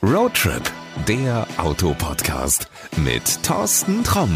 Roadtrip, der Autopodcast mit Thorsten Tromm.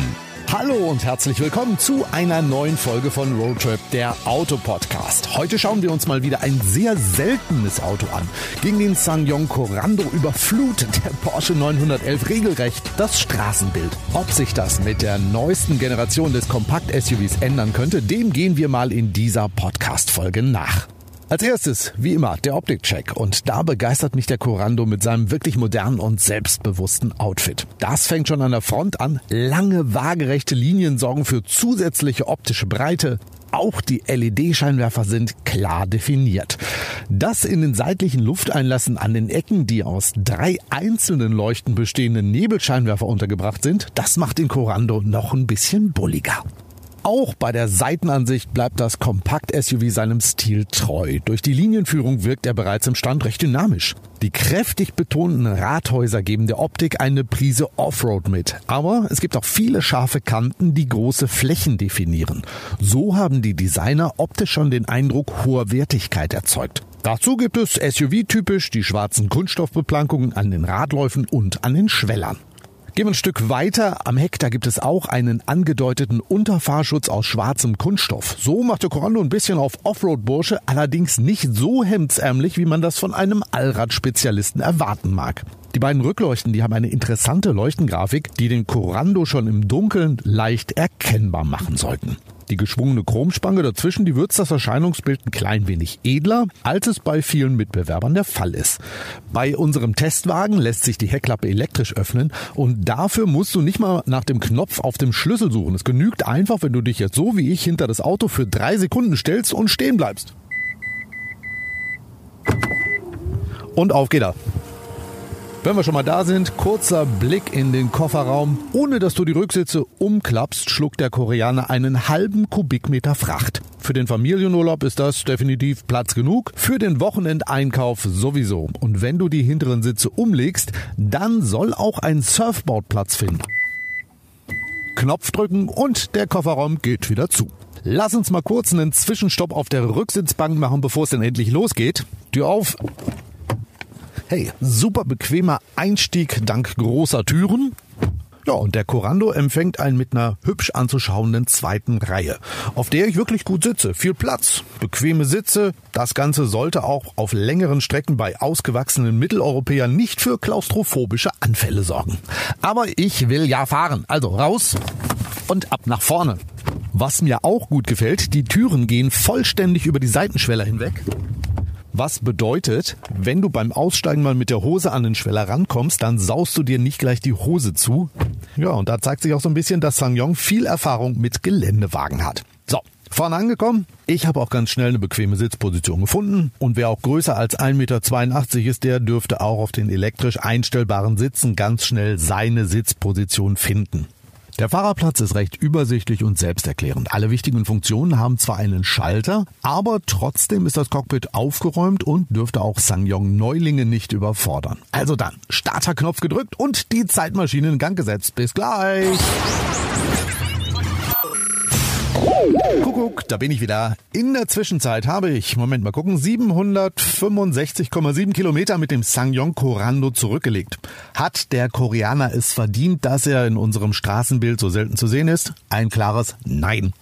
Hallo und herzlich willkommen zu einer neuen Folge von Roadtrip, der Autopodcast. Heute schauen wir uns mal wieder ein sehr seltenes Auto an. Gegen den SsangYong Corando überflutet der Porsche 911 regelrecht das Straßenbild. Ob sich das mit der neuesten Generation des Kompakt-SUVs ändern könnte, dem gehen wir mal in dieser Podcast-Folge nach. Als erstes, wie immer, der Optikcheck. Und da begeistert mich der Corando mit seinem wirklich modernen und selbstbewussten Outfit. Das fängt schon an der Front an. Lange, waagerechte Linien sorgen für zusätzliche optische Breite. Auch die LED-Scheinwerfer sind klar definiert. Das in den seitlichen Lufteinlassen an den Ecken, die aus drei einzelnen Leuchten bestehenden Nebelscheinwerfer untergebracht sind, das macht den Corando noch ein bisschen bulliger. Auch bei der Seitenansicht bleibt das Kompakt-SUV seinem Stil treu. Durch die Linienführung wirkt er bereits im Stand recht dynamisch. Die kräftig betonten Rathäuser geben der Optik eine Prise Offroad mit. Aber es gibt auch viele scharfe Kanten, die große Flächen definieren. So haben die Designer optisch schon den Eindruck hoher Wertigkeit erzeugt. Dazu gibt es SUV-typisch die schwarzen Kunststoffbeplankungen an den Radläufen und an den Schwellern. Gehen wir ein Stück weiter. Am Heck, da gibt es auch einen angedeuteten Unterfahrschutz aus schwarzem Kunststoff. So macht der Corando ein bisschen auf Offroad-Bursche, allerdings nicht so hemdsärmlich, wie man das von einem Allradspezialisten erwarten mag. Die beiden Rückleuchten, die haben eine interessante Leuchtengrafik, die den Corando schon im Dunkeln leicht erkennbar machen sollten. Die geschwungene Chromspange dazwischen, die würzt das Erscheinungsbild ein klein wenig edler, als es bei vielen Mitbewerbern der Fall ist. Bei unserem Testwagen lässt sich die Heckklappe elektrisch öffnen und dafür musst du nicht mal nach dem Knopf auf dem Schlüssel suchen. Es genügt einfach, wenn du dich jetzt so wie ich hinter das Auto für drei Sekunden stellst und stehen bleibst. Und auf geht er. Wenn wir schon mal da sind, kurzer Blick in den Kofferraum. Ohne dass du die Rücksitze umklappst, schluckt der Koreaner einen halben Kubikmeter Fracht. Für den Familienurlaub ist das definitiv Platz genug. Für den Wochenendeinkauf sowieso. Und wenn du die hinteren Sitze umlegst, dann soll auch ein Surfboard Platz finden. Knopf drücken und der Kofferraum geht wieder zu. Lass uns mal kurz einen Zwischenstopp auf der Rücksitzbank machen, bevor es denn endlich losgeht. Tür auf, Hey, super bequemer Einstieg dank großer Türen. Ja, und der Corando empfängt einen mit einer hübsch anzuschauenden zweiten Reihe, auf der ich wirklich gut sitze. Viel Platz, bequeme Sitze. Das Ganze sollte auch auf längeren Strecken bei ausgewachsenen Mitteleuropäern nicht für klaustrophobische Anfälle sorgen. Aber ich will ja fahren. Also raus und ab nach vorne. Was mir auch gut gefällt, die Türen gehen vollständig über die Seitenschweller hinweg. Was bedeutet, wenn du beim Aussteigen mal mit der Hose an den Schweller rankommst, dann saust du dir nicht gleich die Hose zu. Ja, und da zeigt sich auch so ein bisschen, dass Sang-Yong viel Erfahrung mit Geländewagen hat. So, Vorne angekommen. Ich habe auch ganz schnell eine bequeme Sitzposition gefunden. Und wer auch größer als 1,82 Meter ist, der dürfte auch auf den elektrisch einstellbaren Sitzen ganz schnell seine Sitzposition finden. Der Fahrerplatz ist recht übersichtlich und selbsterklärend. Alle wichtigen Funktionen haben zwar einen Schalter, aber trotzdem ist das Cockpit aufgeräumt und dürfte auch Sangyong Neulinge nicht überfordern. Also dann, Starterknopf gedrückt und die Zeitmaschine in Gang gesetzt. Bis gleich! Kuckuck, da bin ich wieder. In der Zwischenzeit habe ich, Moment mal gucken, 765,7 Kilometer mit dem Sangyong Corando zurückgelegt. Hat der Koreaner es verdient, dass er in unserem Straßenbild so selten zu sehen ist? Ein klares Nein.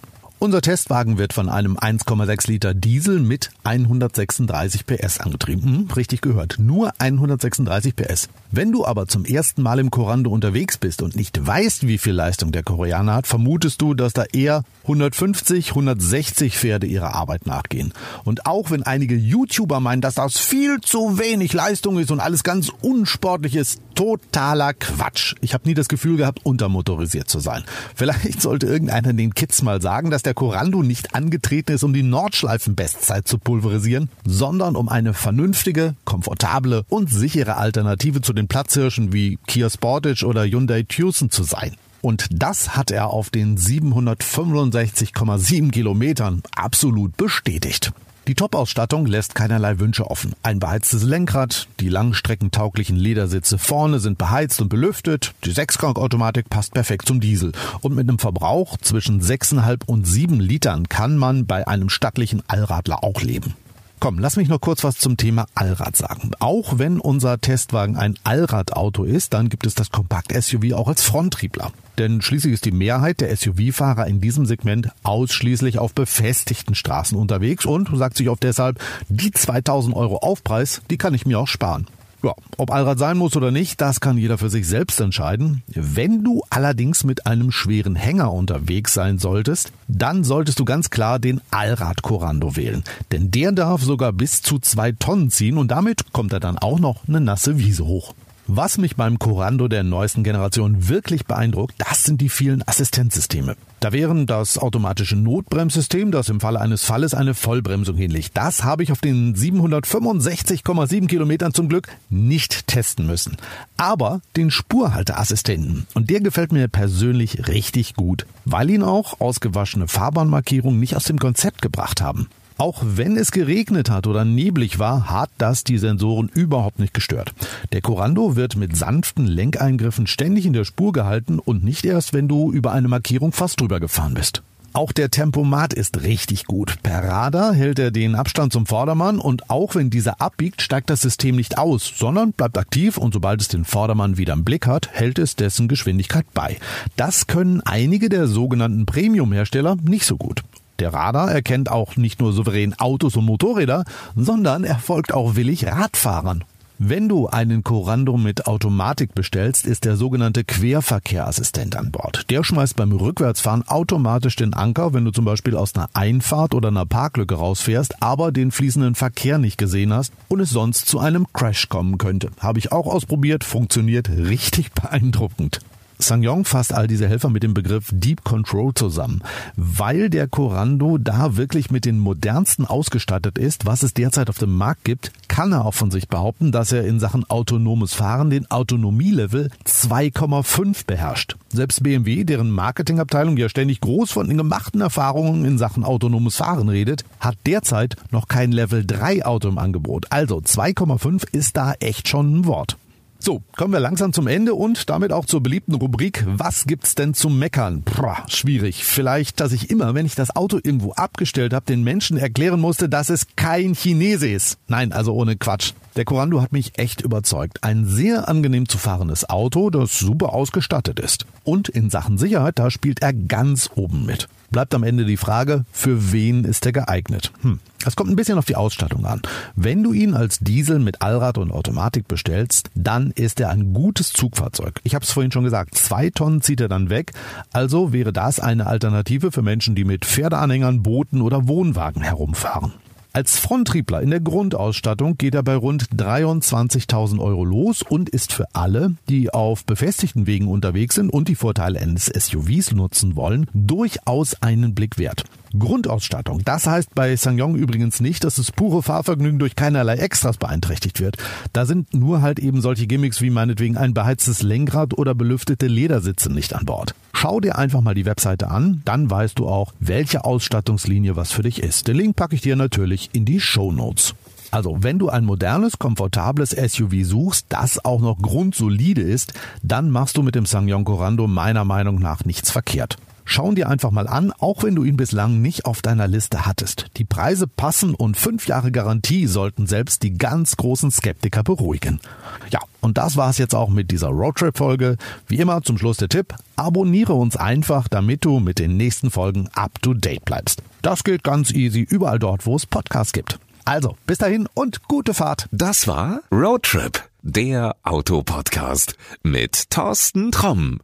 Unser Testwagen wird von einem 1,6 Liter Diesel mit 136 PS angetrieben. Hm, richtig gehört. Nur 136 PS. Wenn du aber zum ersten Mal im Corando unterwegs bist und nicht weißt, wie viel Leistung der Koreaner hat, vermutest du, dass da eher 150, 160 Pferde ihrer Arbeit nachgehen. Und auch wenn einige YouTuber meinen, dass das viel zu wenig Leistung ist und alles ganz unsportlich ist, totaler Quatsch. Ich habe nie das Gefühl gehabt, untermotorisiert zu sein. Vielleicht sollte irgendeiner den Kids mal sagen, dass der Corando nicht angetreten ist, um die Nordschleifen-Bestzeit zu pulverisieren, sondern um eine vernünftige, komfortable und sichere Alternative zu den Platzhirschen wie Kia Sportage oder Hyundai Tucson zu sein. Und das hat er auf den 765,7 Kilometern absolut bestätigt. Die Top-Ausstattung lässt keinerlei Wünsche offen. Ein beheiztes Lenkrad, die langstreckentauglichen Ledersitze vorne sind beheizt und belüftet, die Sechsgang-Automatik passt perfekt zum Diesel. Und mit einem Verbrauch zwischen 6,5 und 7 Litern kann man bei einem stattlichen Allradler auch leben. Komm, lass mich noch kurz was zum Thema Allrad sagen. Auch wenn unser Testwagen ein Allradauto ist, dann gibt es das Kompakt-SUV auch als Fronttriebler. Denn schließlich ist die Mehrheit der SUV-Fahrer in diesem Segment ausschließlich auf befestigten Straßen unterwegs und sagt sich oft deshalb, die 2000 Euro Aufpreis, die kann ich mir auch sparen. Ja, ob Allrad sein muss oder nicht, das kann jeder für sich selbst entscheiden. Wenn du allerdings mit einem schweren Hänger unterwegs sein solltest, dann solltest du ganz klar den Allrad Corando wählen. Denn der darf sogar bis zu zwei Tonnen ziehen und damit kommt er dann auch noch eine nasse Wiese hoch. Was mich beim Corando der neuesten Generation wirklich beeindruckt, das sind die vielen Assistenzsysteme. Da wären das automatische Notbremssystem, das im Falle eines Falles eine Vollbremsung hinlegt. Das habe ich auf den 765,7 Kilometern zum Glück nicht testen müssen. Aber den Spurhalteassistenten. Und der gefällt mir persönlich richtig gut, weil ihn auch ausgewaschene Fahrbahnmarkierungen nicht aus dem Konzept gebracht haben. Auch wenn es geregnet hat oder neblig war, hat das die Sensoren überhaupt nicht gestört. Der Corando wird mit sanften Lenkeingriffen ständig in der Spur gehalten und nicht erst, wenn du über eine Markierung fast drüber gefahren bist. Auch der Tempomat ist richtig gut. Per Radar hält er den Abstand zum Vordermann und auch wenn dieser abbiegt, steigt das System nicht aus, sondern bleibt aktiv und sobald es den Vordermann wieder im Blick hat, hält es dessen Geschwindigkeit bei. Das können einige der sogenannten Premium-Hersteller nicht so gut. Der Radar erkennt auch nicht nur souverän Autos und Motorräder, sondern er folgt auch willig Radfahrern. Wenn du einen Corando mit Automatik bestellst, ist der sogenannte Querverkehrassistent an Bord. Der schmeißt beim Rückwärtsfahren automatisch den Anker, wenn du zum Beispiel aus einer Einfahrt oder einer Parklücke rausfährst, aber den fließenden Verkehr nicht gesehen hast und es sonst zu einem Crash kommen könnte. Habe ich auch ausprobiert, funktioniert richtig beeindruckend. SsangYong fasst all diese Helfer mit dem Begriff Deep Control zusammen, weil der Corando da wirklich mit den modernsten ausgestattet ist, was es derzeit auf dem Markt gibt, kann er auch von sich behaupten, dass er in Sachen autonomes Fahren den Autonomielevel 2,5 beherrscht. Selbst BMW, deren Marketingabteilung ja ständig groß von den gemachten Erfahrungen in Sachen autonomes Fahren redet, hat derzeit noch kein Level 3 Auto im Angebot. Also 2,5 ist da echt schon ein Wort. So, kommen wir langsam zum Ende und damit auch zur beliebten Rubrik Was gibt's denn zum Meckern? Puh, schwierig. Vielleicht, dass ich immer, wenn ich das Auto irgendwo abgestellt habe, den Menschen erklären musste, dass es kein Chinese ist. Nein, also ohne Quatsch. Der Corando hat mich echt überzeugt. Ein sehr angenehm zu fahrendes Auto, das super ausgestattet ist. Und in Sachen Sicherheit, da spielt er ganz oben mit. Bleibt am Ende die Frage, für wen ist er geeignet? Hm. Es kommt ein bisschen auf die Ausstattung an. Wenn du ihn als Diesel mit Allrad und Automatik bestellst, dann ist er ein gutes Zugfahrzeug. Ich habe es vorhin schon gesagt, zwei Tonnen zieht er dann weg. Also wäre das eine Alternative für Menschen, die mit Pferdeanhängern, Booten oder Wohnwagen herumfahren. Als Fronttriebler in der Grundausstattung geht er bei rund 23.000 Euro los und ist für alle, die auf befestigten Wegen unterwegs sind und die Vorteile eines SUVs nutzen wollen, durchaus einen Blick wert. Grundausstattung. Das heißt bei SsangYong übrigens nicht, dass das pure Fahrvergnügen durch keinerlei Extras beeinträchtigt wird. Da sind nur halt eben solche Gimmicks wie meinetwegen ein beheiztes Lenkrad oder belüftete Ledersitze nicht an Bord. Schau dir einfach mal die Webseite an, dann weißt du auch, welche Ausstattungslinie was für dich ist. Den Link packe ich dir natürlich in die Show Notes. Also, wenn du ein modernes, komfortables SUV suchst, das auch noch grundsolide ist, dann machst du mit dem SsangYong Corando meiner Meinung nach nichts verkehrt. Schauen dir einfach mal an, auch wenn du ihn bislang nicht auf deiner Liste hattest. Die Preise passen und fünf Jahre Garantie sollten selbst die ganz großen Skeptiker beruhigen. Ja, und das war's jetzt auch mit dieser Roadtrip-Folge. Wie immer zum Schluss der Tipp, abonniere uns einfach, damit du mit den nächsten Folgen up to date bleibst. Das geht ganz easy überall dort, wo es Podcasts gibt. Also, bis dahin und gute Fahrt. Das war Roadtrip, der Autopodcast mit Thorsten Tromm.